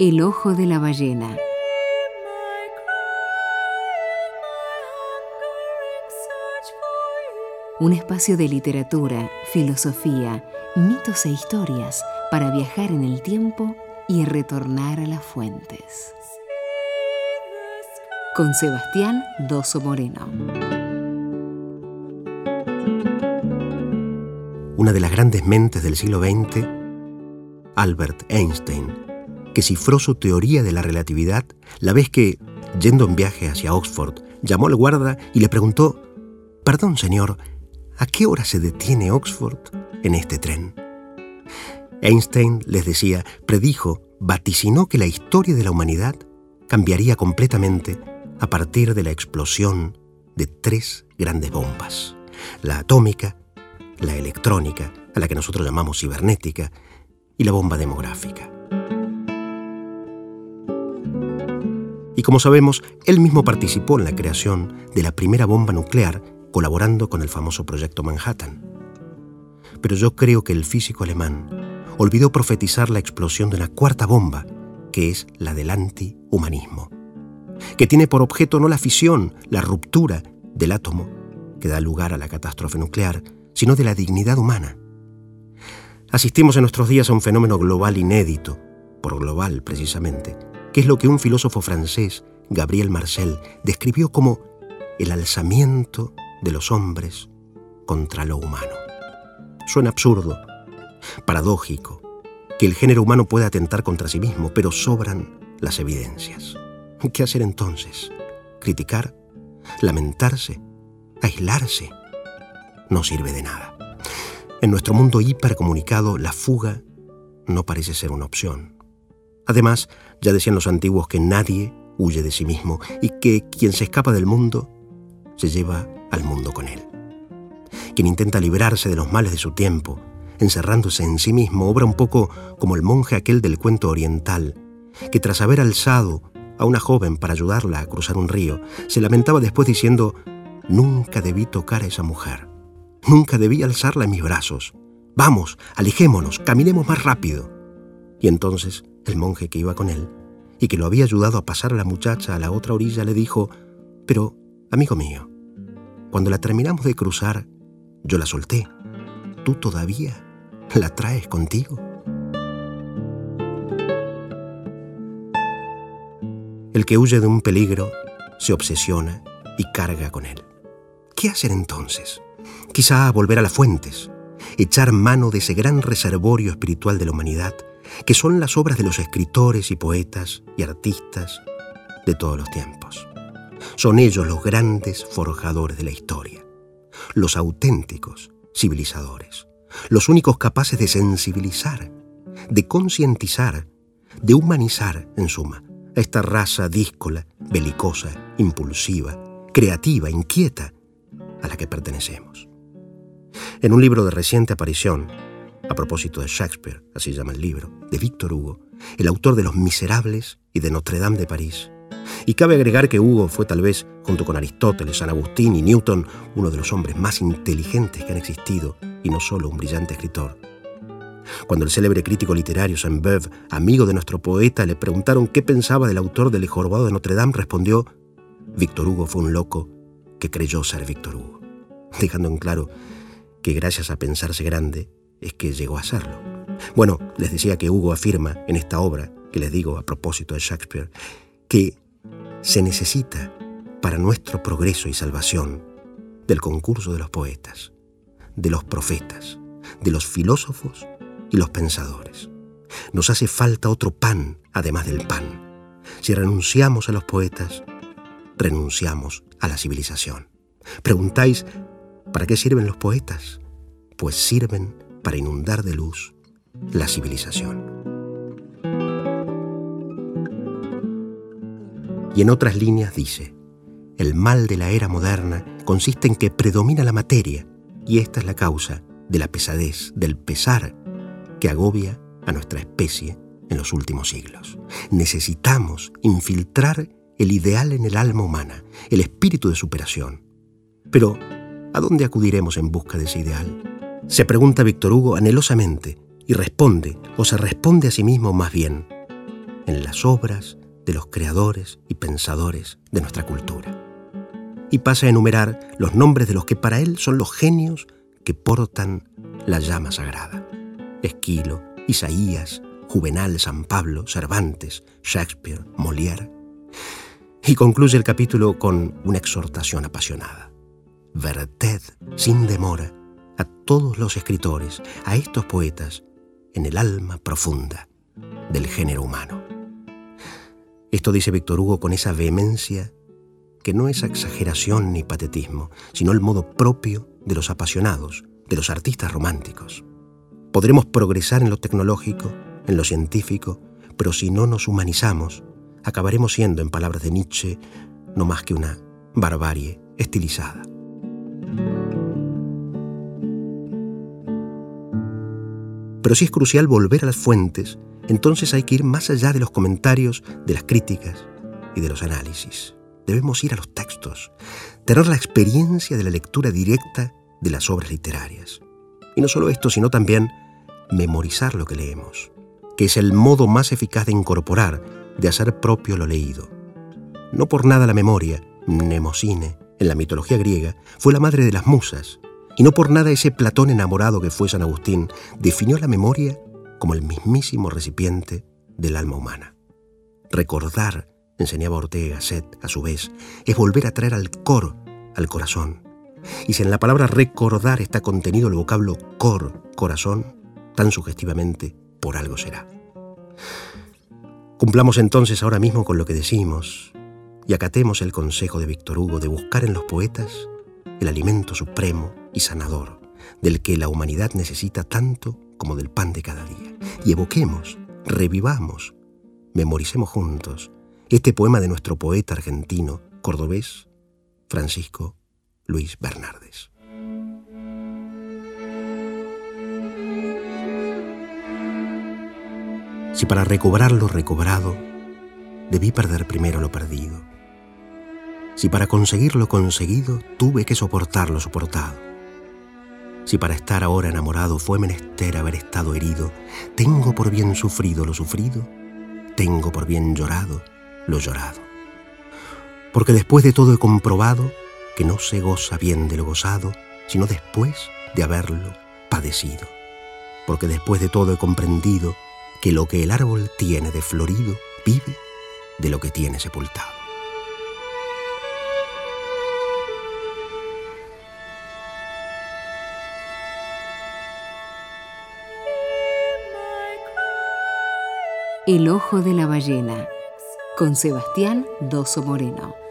El ojo de la ballena. Un espacio de literatura, filosofía, mitos e historias para viajar en el tiempo y retornar a las fuentes. Con Sebastián Doso Moreno. Una de las grandes mentes del siglo XX, Albert Einstein, que cifró su teoría de la relatividad la vez que, yendo en viaje hacia Oxford, llamó al guarda y le preguntó, Perdón, señor, ¿a qué hora se detiene Oxford en este tren? Einstein, les decía, predijo, vaticinó que la historia de la humanidad cambiaría completamente a partir de la explosión de tres grandes bombas, la atómica, la electrónica, a la que nosotros llamamos cibernética, y la bomba demográfica. Como sabemos, él mismo participó en la creación de la primera bomba nuclear, colaborando con el famoso proyecto Manhattan. Pero yo creo que el físico alemán olvidó profetizar la explosión de una cuarta bomba, que es la del antihumanismo, que tiene por objeto no la fisión, la ruptura del átomo que da lugar a la catástrofe nuclear, sino de la dignidad humana. Asistimos en nuestros días a un fenómeno global inédito, por global precisamente, que es lo que un filósofo francés, Gabriel Marcel, describió como el alzamiento de los hombres contra lo humano. Suena absurdo, paradójico, que el género humano pueda atentar contra sí mismo, pero sobran las evidencias. ¿Qué hacer entonces? ¿Criticar? ¿Lamentarse? ¿Aislarse? No sirve de nada. En nuestro mundo hipercomunicado, la fuga no parece ser una opción. Además, ya decían los antiguos que nadie huye de sí mismo y que quien se escapa del mundo se lleva al mundo con él. Quien intenta librarse de los males de su tiempo, encerrándose en sí mismo, obra un poco como el monje aquel del cuento oriental, que tras haber alzado a una joven para ayudarla a cruzar un río, se lamentaba después diciendo, nunca debí tocar a esa mujer, nunca debí alzarla en mis brazos. Vamos, alejémonos, caminemos más rápido. Y entonces el monje que iba con él, y que lo había ayudado a pasar a la muchacha a la otra orilla, le dijo, Pero, amigo mío, cuando la terminamos de cruzar, yo la solté. ¿Tú todavía la traes contigo? El que huye de un peligro se obsesiona y carga con él. ¿Qué hacer entonces? Quizá volver a las fuentes, echar mano de ese gran reservorio espiritual de la humanidad que son las obras de los escritores y poetas y artistas de todos los tiempos. Son ellos los grandes forjadores de la historia, los auténticos civilizadores, los únicos capaces de sensibilizar, de concientizar, de humanizar, en suma, a esta raza díscola, belicosa, impulsiva, creativa, inquieta, a la que pertenecemos. En un libro de reciente aparición, a propósito de Shakespeare, así llama el libro, de Víctor Hugo, el autor de Los Miserables y de Notre Dame de París. Y cabe agregar que Hugo fue tal vez, junto con Aristóteles, San Agustín y Newton, uno de los hombres más inteligentes que han existido, y no solo un brillante escritor. Cuando el célebre crítico literario Saint-Beuve, amigo de nuestro poeta, le preguntaron qué pensaba del autor del Jorobado de Notre Dame, respondió, Víctor Hugo fue un loco que creyó ser Víctor Hugo, dejando en claro que gracias a pensarse grande, es que llegó a serlo. Bueno, les decía que Hugo afirma en esta obra, que les digo a propósito de Shakespeare, que se necesita para nuestro progreso y salvación del concurso de los poetas, de los profetas, de los filósofos y los pensadores. Nos hace falta otro pan además del pan. Si renunciamos a los poetas, renunciamos a la civilización. Preguntáis, ¿para qué sirven los poetas? Pues sirven para inundar de luz la civilización. Y en otras líneas dice, el mal de la era moderna consiste en que predomina la materia y esta es la causa de la pesadez, del pesar que agobia a nuestra especie en los últimos siglos. Necesitamos infiltrar el ideal en el alma humana, el espíritu de superación. Pero, ¿a dónde acudiremos en busca de ese ideal? Se pregunta Víctor Hugo anhelosamente y responde, o se responde a sí mismo más bien, en las obras de los creadores y pensadores de nuestra cultura. Y pasa a enumerar los nombres de los que para él son los genios que portan la llama sagrada. Esquilo, Isaías, Juvenal, San Pablo, Cervantes, Shakespeare, Molière. Y concluye el capítulo con una exhortación apasionada. Verted sin demora todos los escritores, a estos poetas, en el alma profunda del género humano. Esto dice Víctor Hugo con esa vehemencia que no es exageración ni patetismo, sino el modo propio de los apasionados, de los artistas románticos. Podremos progresar en lo tecnológico, en lo científico, pero si no nos humanizamos, acabaremos siendo, en palabras de Nietzsche, no más que una barbarie estilizada. Pero si es crucial volver a las fuentes, entonces hay que ir más allá de los comentarios, de las críticas y de los análisis. Debemos ir a los textos, tener la experiencia de la lectura directa de las obras literarias. Y no solo esto, sino también memorizar lo que leemos, que es el modo más eficaz de incorporar, de hacer propio lo leído. No por nada la memoria, Mnemosine, en la mitología griega, fue la madre de las musas, y no por nada ese Platón enamorado que fue San Agustín definió la memoria como el mismísimo recipiente del alma humana. Recordar, enseñaba Ortega Set a su vez, es volver a traer al cor, al corazón. Y si en la palabra recordar está contenido el vocablo cor, corazón, tan sugestivamente, por algo será. Cumplamos entonces ahora mismo con lo que decimos y acatemos el consejo de Víctor Hugo de buscar en los poetas el alimento supremo y sanador, del que la humanidad necesita tanto como del pan de cada día. Y evoquemos, revivamos, memoricemos juntos este poema de nuestro poeta argentino, cordobés, Francisco Luis Bernardes. Si para recobrar lo recobrado debí perder primero lo perdido, si para conseguir lo conseguido tuve que soportar lo soportado, si para estar ahora enamorado fue menester haber estado herido, tengo por bien sufrido lo sufrido, tengo por bien llorado lo llorado. Porque después de todo he comprobado que no se goza bien de lo gozado, sino después de haberlo padecido. Porque después de todo he comprendido que lo que el árbol tiene de florido vive de lo que tiene sepultado. El ojo de la ballena con Sebastián Doso Moreno.